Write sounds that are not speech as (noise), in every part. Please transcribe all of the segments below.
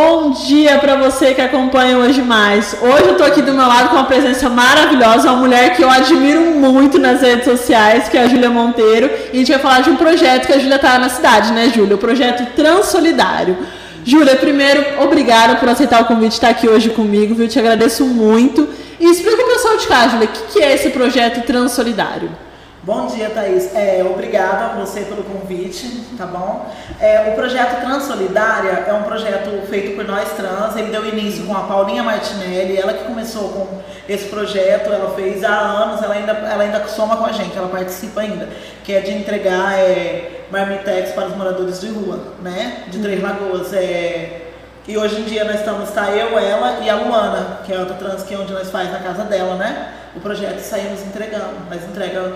Bom dia para você que acompanha hoje mais. Hoje eu tô aqui do meu lado com uma presença maravilhosa, uma mulher que eu admiro muito nas redes sociais, que é a Júlia Monteiro, e a gente vai falar de um projeto que a Júlia tá na cidade, né, Júlia? O projeto Transsolidário. Júlia, primeiro, obrigada por aceitar o convite de estar aqui hoje comigo, viu? Te agradeço muito. E explica o pessoal de cá, Júlia, o que é esse projeto Transsolidário? Bom dia, Thaís. É, obrigada a você pelo convite, tá bom? É, o projeto Transsolidária é um projeto feito por nós trans. Ele deu início com a Paulinha Martinelli, ela que começou com esse projeto, ela fez há anos, ela ainda, ela ainda soma com a gente, ela participa ainda, que é de entregar é, marmitex para os moradores de rua, né? De Três Lagoas. É, e hoje em dia nós estamos, tá eu, ela e a Luana, que é outra trans que é onde nós faz na casa dela, né? O projeto saímos entregando. Nós entregamos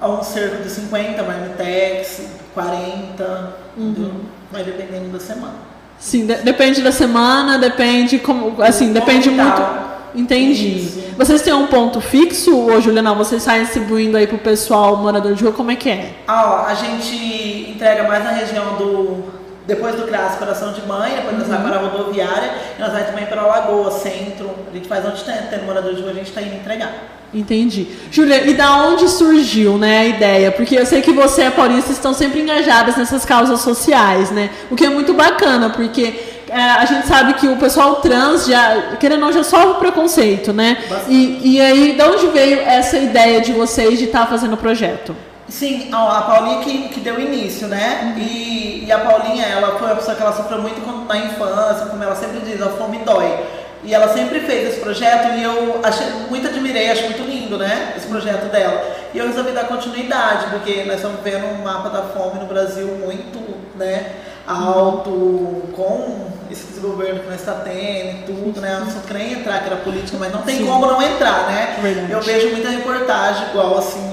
a um cerco de 50 marmitex, 40, uhum. vai dependendo da semana. Sim, de depende da semana, depende como, assim, depende muito. Entendi. Isso. Vocês têm um ponto fixo ou, Juliana, vocês saem distribuindo aí pro pessoal morador de rua, como é que é? Ah, ó, a gente entrega mais na região do depois do CRAS Coração de Mãe, depois uhum. nós vamos para a rodoviária, e nós vamos também para a Lagoa, centro. A gente faz onde tem, tem morador de rua, a gente está indo entregar. Entendi. Júlia, e da onde surgiu né, a ideia? Porque eu sei que você e a Paulista estão sempre engajadas nessas causas sociais, né? O que é muito bacana, porque é, a gente sabe que o pessoal trans já, querendo ou não, já sofre preconceito, né? E, e aí, de onde veio essa ideia de vocês de estar tá fazendo o projeto? Sim, a Paulinha que, que deu início, né? Uhum. E, e a Paulinha, ela foi uma pessoa que ela sofreu muito na infância, como ela sempre diz, a fome dói. E ela sempre fez esse projeto e eu achei, muito admirei, acho muito lindo, né? Esse projeto dela. E eu resolvi dar continuidade, porque nós estamos vendo um mapa da fome no Brasil muito, né? Alto, com esse desgoverno que nós está tendo e tudo, né? Eu não só queria entrar, que era política, mas não tem Sim. como não entrar, né? Verdade. Eu vejo muita reportagem igual assim,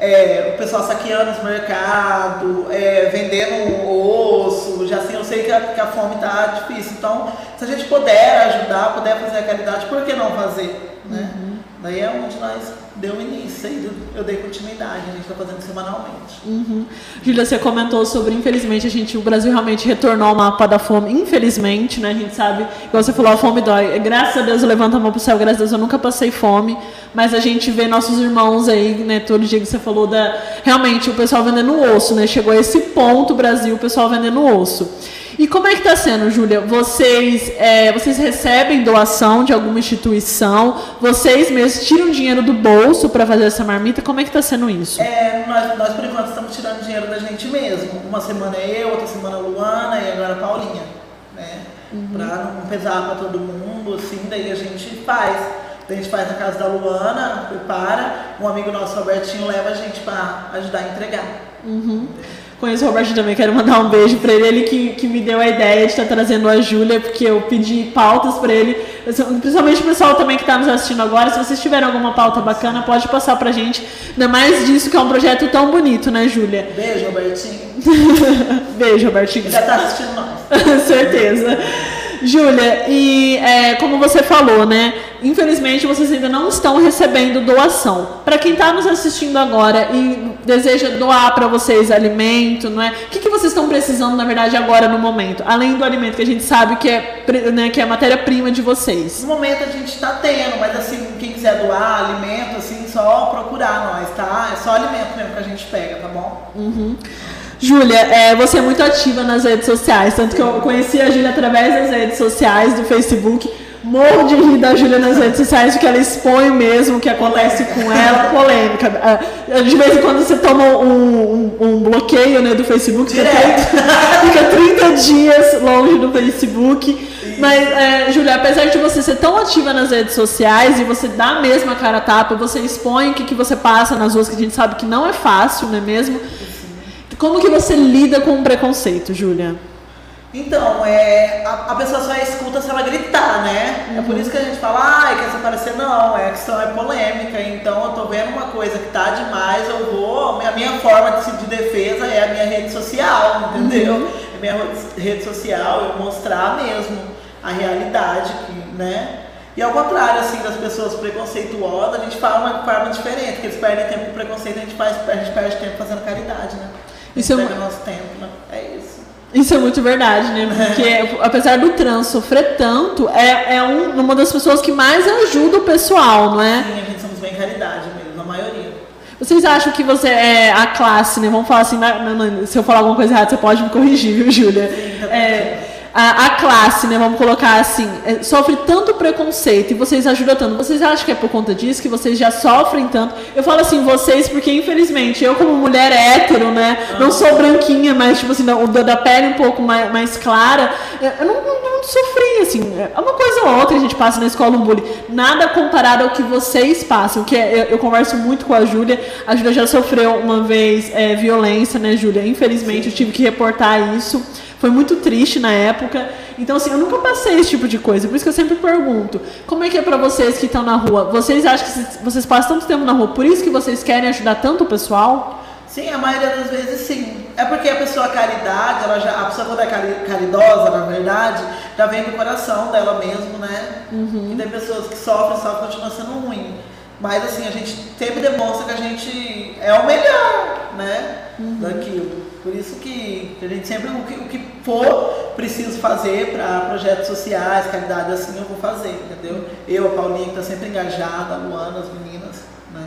é, o pessoal saqueando os mercados, é, vendendo osso, já assim, eu sei que a, que a fome está difícil. Então, se a gente puder ajudar, puder fazer a caridade, por que não fazer? Né? Uhum. Daí é onde nós deu início, aí eu dei continuidade, a gente está fazendo semanalmente. Uhum. Júlia, você comentou sobre, infelizmente, a gente, o Brasil realmente retornou ao mapa da fome, infelizmente, né? A gente sabe, igual você falou, a fome dói. Graças a Deus eu levanto a mão pro céu, graças a Deus eu nunca passei fome, mas a gente vê nossos irmãos aí, né? Todo dia que você falou da. Realmente, o pessoal vendendo osso, né? Chegou a esse ponto, Brasil, o pessoal vendendo osso. E como é que está sendo, Júlia? Vocês, é, vocês recebem doação de alguma instituição? Vocês mesmos tiram dinheiro do bolso para fazer essa marmita? Como é que está sendo isso? É, nós, nós, por enquanto, estamos tirando dinheiro da gente mesmo. Uma semana é eu, outra semana a Luana e agora a Paulinha. Né? Uhum. Para não pesar para todo mundo, assim, daí a gente faz. A gente faz na casa da Luana, prepara. Um amigo nosso, Robertinho, leva a gente para ajudar a entregar. Uhum. Conheço o Roberto também, quero mandar um beijo para ele, ele que, que me deu a ideia de estar trazendo a Júlia, porque eu pedi pautas para ele, principalmente o pessoal também que está nos assistindo agora, se vocês tiverem alguma pauta bacana, pode passar para gente, ainda mais disso que é um projeto tão bonito, né, Júlia? Beijo, Robertinho. (laughs) beijo, Robertinho. Já está assistindo nós. (laughs) Certeza. Júlia, e é, como você falou, né? Infelizmente vocês ainda não estão recebendo doação. Para quem está nos assistindo agora e deseja doar para vocês alimento, não é? O que, que vocês estão precisando, na verdade, agora no momento? Além do alimento que a gente sabe que é, né, que é a matéria-prima de vocês. No momento a gente está tendo, mas assim, quem quiser doar alimento, assim, só procurar nós, tá? É só alimento mesmo que a gente pega, tá bom? Uhum. Júlia, é, você é muito ativa nas redes sociais, tanto que eu conheci a Júlia através das redes sociais, do Facebook. Morro de rir da Júlia nas redes sociais, porque ela expõe mesmo o que acontece com ela, polêmica. Ah, de vez em quando você toma um, um, um bloqueio né, do Facebook, fica 30, fica 30 dias longe do Facebook. Mas, é, Júlia, apesar de você ser tão ativa nas redes sociais e você dá mesmo a cara a tapa, você expõe o que, que você passa nas ruas, que a gente sabe que não é fácil, não é mesmo? Como que você lida com o preconceito, Júlia? Então, é, a, a, pessoa só escuta se ela gritar, né? Uhum. É por uhum. isso que a gente fala, ah, quer se aparecer? Não, é, a questão é polêmica, então eu tô vendo uma coisa que tá demais, eu vou. A minha forma de, de defesa é a minha rede social, entendeu? Uhum. É minha rede social, eu mostrar mesmo a realidade, né? E ao contrário, assim, das pessoas preconceituosas, a gente fala uma forma diferente, que eles perdem tempo com preconceito, a gente, faz, a gente perde tempo fazendo caridade, né? Isso é uma... nosso tempo, né? É isso. Isso é muito verdade, né? Porque (laughs) apesar do trans sofrer tanto, é, é um, uma das pessoas que mais ajuda o pessoal, não é? Sim, a gente somos bem caridade mesmo, a maioria. Vocês acham que você é a classe, né? Vamos falar assim, na- na- se eu falar alguma coisa errada, você pode me corrigir, viu, Júlia? Sim, tá É, a, a classe, né? Vamos colocar assim, é, sofre tanto preconceito e vocês ajudam tanto. Vocês acham que é por conta disso que vocês já sofrem tanto? Eu falo assim, vocês, porque infelizmente eu, como mulher hétero, né? Não sou branquinha, mas tipo assim, da, da pele um pouco mais, mais clara, eu eu não, não, não sofri, assim. É uma coisa ou outra a gente passa na escola um bullying. Nada comparado ao que vocês passam. Que é- eu, eu converso muito com a Júlia. A Júlia já sofreu uma vez é, violência, né, Júlia? Infelizmente eu tive que reportar isso. Foi muito triste na época. Então, assim, eu nunca passei esse tipo de coisa. Por isso que eu sempre pergunto: como é que é pra vocês que estão na rua? Vocês acham que vocês passam tanto tempo na rua, por isso que vocês querem ajudar tanto o pessoal? Sim, a maioria das vezes sim. É porque a pessoa caridade, ela já, a pessoa quando é cari- caridosa, na verdade, já vem do coração dela mesmo, né? E tem pessoas que sofrem, sofrem, continua sendo ruim. Mas assim, a gente sempre demonstra que a gente é o melhor, né? Daquilo. Por isso que a gente sempre, o que, o que for preciso fazer para projetos sociais, caridade assim, eu vou fazer, entendeu? Eu, a Paulinha, que tá sempre engajada, a Luana, as meninas, né?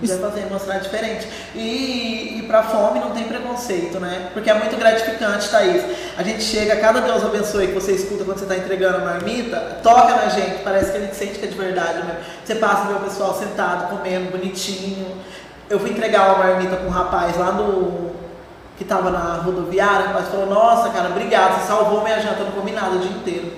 A gente vai fazer, mostrar diferente. E, e pra fome não tem preconceito, né? Porque é muito gratificante, Thaís. A gente chega, cada Deus abençoe que você escuta quando você tá entregando a marmita, toca na gente, parece que a gente sente que é de verdade mesmo. Você passa e vê o pessoal sentado, comendo, bonitinho. Eu fui entregar uma marmita pra um rapaz lá no. Que tava na rodoviária, rapaz falou, nossa, cara, obrigado, você salvou minha janta, eu não comi nada o dia inteiro.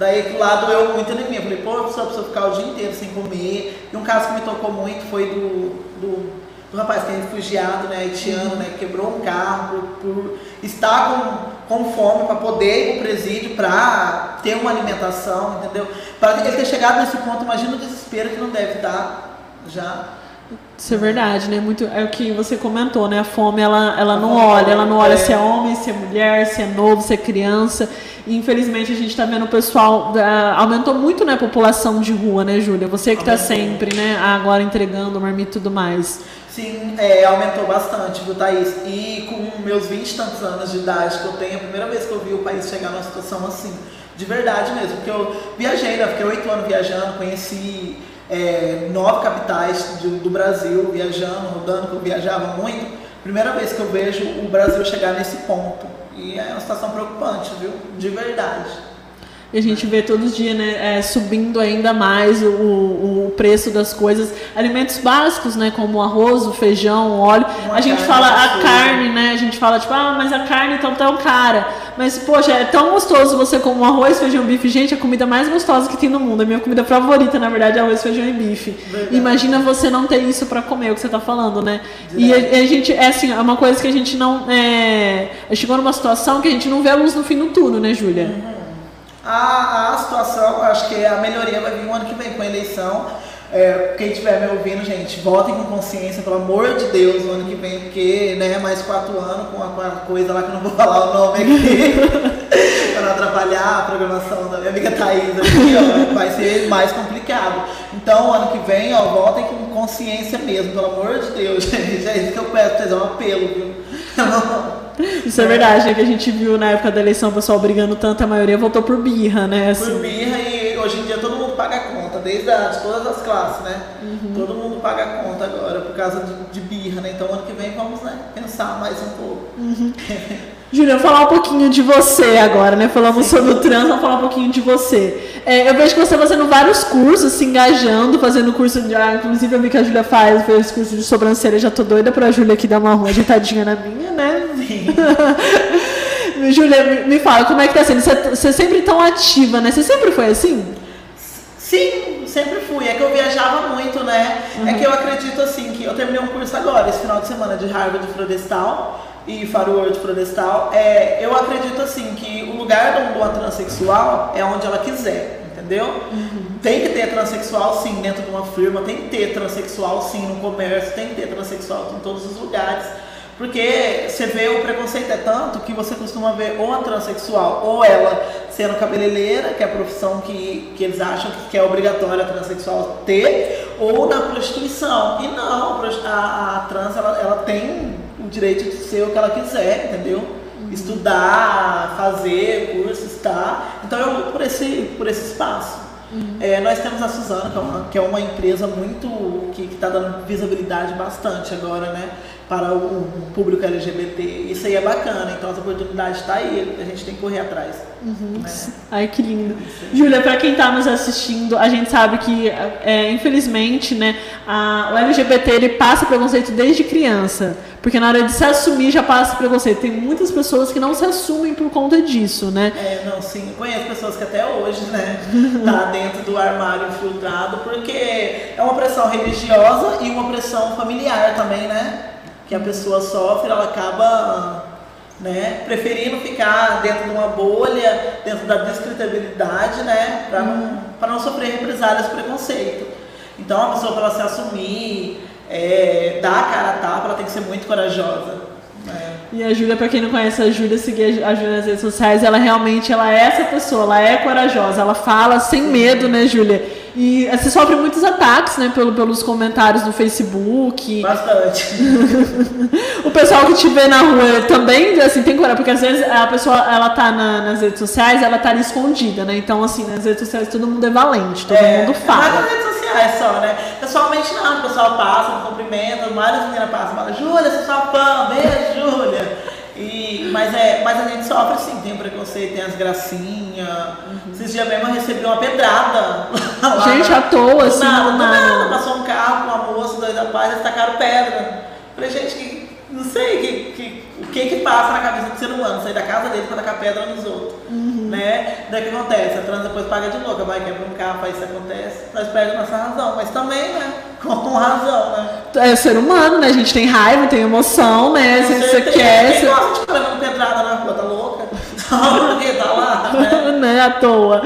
Daí que lá doeu muito em mim. Eu falei, pô, só precisa ficar o dia inteiro sem comer. E um caso que me tocou muito foi do, do, do rapaz que é refugiado, né, haitiano, né, que quebrou um carro por, por estar com, com fome para poder ir pro presídio, para ter uma alimentação, entendeu? Para ele ter chegado nesse ponto, imagina o desespero que não deve dar já. Isso é verdade, né? Muito, é o que você comentou, né? A fome, ela, ela não olha, ela não olha é. se é homem, se é mulher, se é novo, se é criança. E infelizmente a gente tá vendo o pessoal. ah, aumentou muito, né, a população de rua, né, Júlia? Você que tá Aumentou. sempre, né, agora entregando marmita e tudo mais. Sim, é, aumentou bastante, viu, Thaís? E com meus 20 e tantos anos de idade que eu tenho, a primeira vez que eu vi o país chegar numa situação assim, de verdade mesmo, porque eu viajei, né? Fiquei oito anos viajando, conheci é, nove capitais do, do Brasil, viajando, rodando, que eu viajava muito. Primeira vez que eu vejo o Brasil chegar nesse ponto. E é uma situação preocupante, viu? De verdade. E a gente vê todo dia, né, é, subindo ainda mais o, o, preço das coisas. Alimentos básicos, né, como o arroz, o feijão, o óleo. Uma a gente fala a gostosa. carne, né, a gente fala tipo, ah, mas a carne então tão cara. Mas, poxa, é tão gostoso você comer um arroz, feijão, bife. Gente, a comida mais gostosa que tem no mundo. A minha comida favorita, na verdade, é arroz, feijão e bife. Verdade. Imagina você não ter isso pra comer, é o que você tá falando, né? E a, a gente, é assim, é uma coisa que a gente não. É, chegou numa situação que a gente não vê a luz no fim do túnel, né, Júlia? A, a situação, acho que a melhoria vai vir o ano que vem com a eleição. É, quem estiver me ouvindo, gente, votem com consciência, pelo amor de Deus, no ano que vem, porque, né, mais quatro anos com a, coisa lá que eu não vou (laughs) falar o nome aqui, (laughs) para não atrapalhar a programação da minha amiga Thaís aqui, ó, vai ser mais complicado. Então, ano que vem, ó, votem com consciência mesmo, pelo amor de Deus, (laughs) gente, é isso que eu peço vocês, é um apelo, viu? Isso é verdade, né? Que a gente viu na época da eleição o pessoal brigando tanto, a maioria votou por birra, né? por Assim. birra e hoje em dia todo mundo paga a conta, desde a, de todas as classes, né? Uhum. Todo mundo paga a conta agora por causa de, de birra, né? Então ano que vem vamos né, pensar mais um pouco. Júlia, vou falar um pouquinho de você agora, né? Falamos sobre o trans, vamos falar um pouquinho de você. É, eu vejo que você está fazendo vários cursos, se engajando, fazendo curso de. Ah, inclusive eu vi que a Júlia faz, fez curso de sobrancelha, já tô doida pra Júlia aqui dar uma rua ajeitadinha na minha, (laughs) né? Júlia, me, fala, como é que tá sendo? Você, você sempre tão ativa, né? Você sempre foi assim? Sim, sempre fui. É que eu viajava muito, né? É que eu acredito assim que eu terminei um curso agora, esse final de semana, de Harvard Florestal e Faro World Florestal. É, eu acredito assim que o lugar de uma transexual é onde ela quiser, entendeu? Tem que ter transexual sim dentro de uma firma, tem que ter transexual sim no comércio, tem que ter transexual em todos os lugares. Porque você vê o preconceito é tanto que você costuma ver ou a transexual ou ela sendo cabeleireira, que é a profissão que, que eles acham que é obrigatória a transexual ter, ou na prostituição. E não, a, a, trans ela, ela tem o direito de ser o que ela quiser, entendeu? uhum. estudar, fazer cursos, tá? Então eu luto por esse, por esse espaço. Uhum. É, nós temos a Suzana, que é uma, que é uma empresa muito que está dando visibilidade bastante agora, né? Para o, o, público LGBT. Isso aí é bacana, então as oportunidades estão tá aí, a gente tem que correr atrás. Uhum. Né? Ai, que lindo. Júlia, para quem está nos assistindo, a gente sabe que, é, infelizmente, né, a, o LGBT ele passa preconceito desde criança. Porque na hora de se assumir já passa preconceito. Tem muitas pessoas que não se assumem por conta disso, né? É, não, sim. Conheço pessoas que até hoje, né, (laughs) tá dentro do armário infiltrado, porque é uma pressão religiosa e uma pressão familiar também, né? Que a pessoa sofre, ela acaba né, preferindo ficar dentro de uma bolha, dentro da descritabilidade, né, para não, não sofrer represálias preconceito. Então, a pessoa, para se assumir, é, dar a cara a tapa, ela tem que ser muito corajosa. Né? E a Júlia, para quem não conhece a Júlia, seguir a Júlia nas redes sociais, ela realmente ela é essa pessoa, ela é corajosa, ela fala sem medo, né, Júlia? E você sofre muitos ataques, né, pelo, pelos comentários no Facebook. Bastante. (laughs) o pessoal que te vê na rua também, assim, tem coragem, porque às vezes a pessoa, ela tá na, nas redes sociais, ela tá ali escondida, né? Então, assim, nas redes sociais todo mundo é valente, todo é, mundo fala. Mas nas redes sociais só, né? Pessoalmente não, o pessoal passa, me cumprimenta, várias meninas passam, falam, Júlia, sou sua fã, beijo, Júlia. E, mas, é, mas a gente sofre sim, tem o preconceito, tem as gracinhas. Uhum. Esses dias mesmo eu recebi uma pedrada. (laughs) Lá, gente, à toa, assim. Nada, nada, nada. Passou um carro com uma moça, dois rapazes, tacaram pedra. Falei, gente, que, não sei que, que, o que que passa na cabeça do ser humano, sair da casa dele para tacar pedra nos outros. Uhum. Né? Daí o que acontece? A trans depois paga de louca, vai quebra um carro, faz isso acontece, nós perdemos nossa razão. Mas também, né? (laughs) Com razão, né? É ser humano, né? A gente tem raiva, tem emoção, né? Se você quer. Quem gosta de levando pedrada na rua, tá louca? (laughs) Só porque tá lá, né? (laughs) Não é à toa.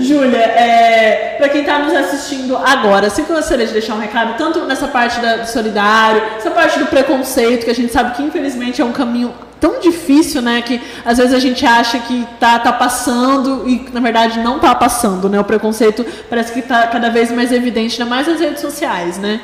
Júlia, é, para quem está nos assistindo agora, sempre gostaria de deixar um recado, tanto nessa parte da, do solidário, essa parte do preconceito, que a gente sabe que infelizmente é um caminho tão difícil, né, que às vezes a gente acha que tá, tá passando e na verdade não tá passando, né? O preconceito parece que está cada vez mais evidente, ainda mais nas redes sociais, né?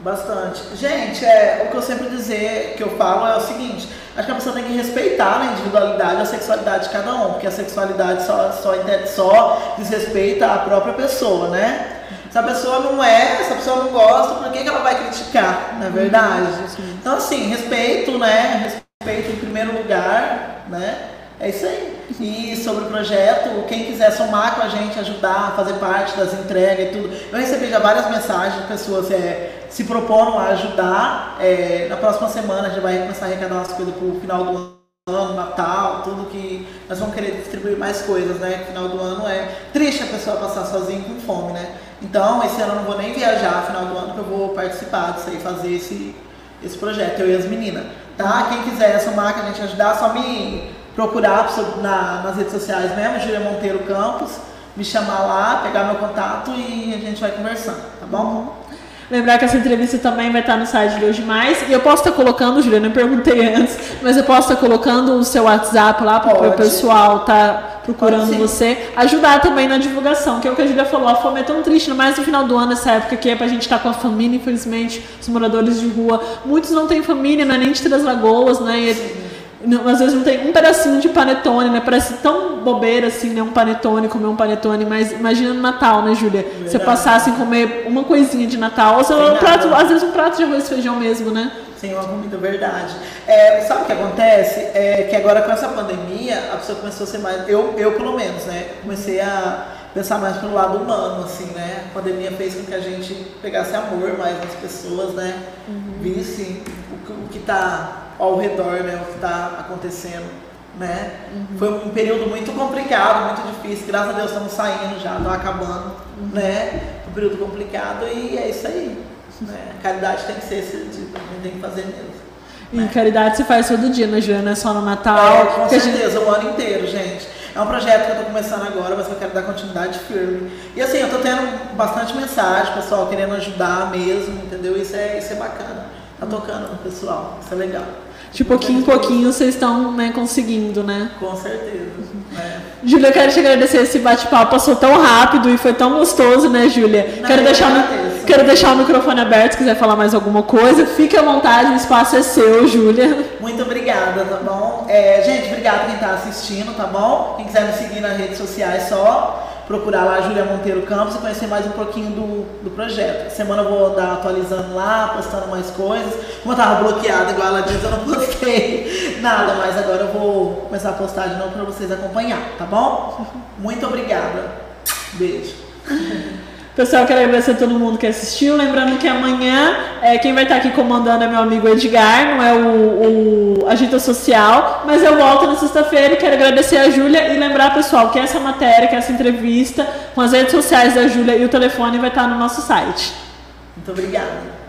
Bastante. Gente, é, o que eu sempre dizer, que eu falo é o seguinte, acho que a pessoa tem que respeitar né, a individualidade a sexualidade de cada um, porque a sexualidade só, só, só desrespeita a própria pessoa, né? Se a pessoa não é, se a pessoa não gosta, por que, que ela vai criticar, na é verdade? Então, assim, respeito, né? Respeito em primeiro lugar, né? É isso aí. E sobre o projeto, quem quiser somar com a gente, ajudar, fazer parte das entregas e tudo. Eu recebi já várias mensagens de pessoas é, se propondo a ajudar. É, na próxima semana a gente vai começar a arrecadar umas coisas para o final do ano, Natal, tudo que nós vamos querer distribuir mais coisas, né? Final do ano é triste a pessoa passar sozinha com fome, né? Então, esse ano eu não vou nem viajar, final do ano que eu vou participar disso aí, fazer esse, esse projeto, eu e as meninas. Tá? Quem quiser somar, que a gente ajudar, só me procurar na, nas redes sociais mesmo, Júlia Monteiro Campos, me chamar lá, pegar meu contato e a gente vai conversando, tá bom? Lembrar que essa entrevista também vai estar no site de hoje mais. E eu posso estar colocando, Juliana, eu perguntei (laughs) antes, mas eu posso estar colocando o seu WhatsApp lá para o pessoal estar tá procurando você. Ajudar também na divulgação, que é o que a Julia falou. A fome é tão triste, mais no final do ano, essa época que é para a gente estar tá com a família, infelizmente, os moradores de rua. Muitos não têm família, não é nem de Três Lagoas, né? E, não, às vezes não tem um pedacinho de panetone, né? Parece tão bobeira assim, né? Um panetone, comer um panetone, mas imagina no Natal, né, Júlia? Você passar assim, comer uma coisinha de Natal, ou seja, um prato, às vezes um prato de arroz e feijão mesmo, né? Sim, uma comida verdade. É, sabe o que acontece? É que agora com essa pandemia, a pessoa começou a ser mais. Eu, eu pelo menos, né? Comecei a pensar mais pelo lado humano, assim, né? A pandemia fez com que a gente pegasse amor mais nas pessoas, né? Uhum. Visse o, o que está ao redor, né, o que está acontecendo, né? Uhum. Foi um período muito complicado, muito difícil. Graças a Deus estamos saindo já, está acabando, uhum. né? Um período complicado e é isso aí. Né? A caridade tem que ser esse tipo, a gente tem que fazer mesmo. E né? caridade se faz todo dia, né, Juliana? Não é só no Natal. É, com certeza, gente... o ano inteiro, gente. É um projeto que eu estou começando agora, mas eu quero dar continuidade firme. E assim, eu estou tendo bastante mensagem, pessoal, querendo ajudar mesmo, entendeu? Isso é, isso é bacana. Tá tocando no pessoal. Isso é legal. De pouquinho em pouquinho vocês estão né, conseguindo, né? Com certeza. É. Júlia, eu quero te agradecer esse bate-papo. Passou tão rápido e foi tão gostoso, né, Júlia? Quero deixar, quero deixar o microfone aberto se quiser falar mais alguma coisa. Fique à vontade, o espaço é seu, Júlia. Muito obrigada, tá bom? É, gente, obrigado quem tá assistindo, tá bom? Quem quiser me seguir nas redes sociais, só procurar lá Júlia Monteiro Campos e conhecer mais um pouquinho do, do projeto. Semana eu vou dar atualizando lá, postando mais coisas. Como eu tava bloqueada, igual ela diz, eu não postei (laughs) nada, mas agora eu vou começar a postar de novo pra vocês acompanhar, tá bom? (laughs) Muito obrigada. Beijo. (laughs) Pessoal, quero agradecer a todo mundo que assistiu. Lembrando que amanhã é, quem vai estar aqui comandando é meu amigo Edgar, não é o, o Agita Social, mas eu volto na sexta-feira e quero agradecer a Júlia e lembrar, pessoal, que essa matéria, que essa entrevista com as redes sociais da Júlia e o telefone vai estar no nosso site. Muito obrigada.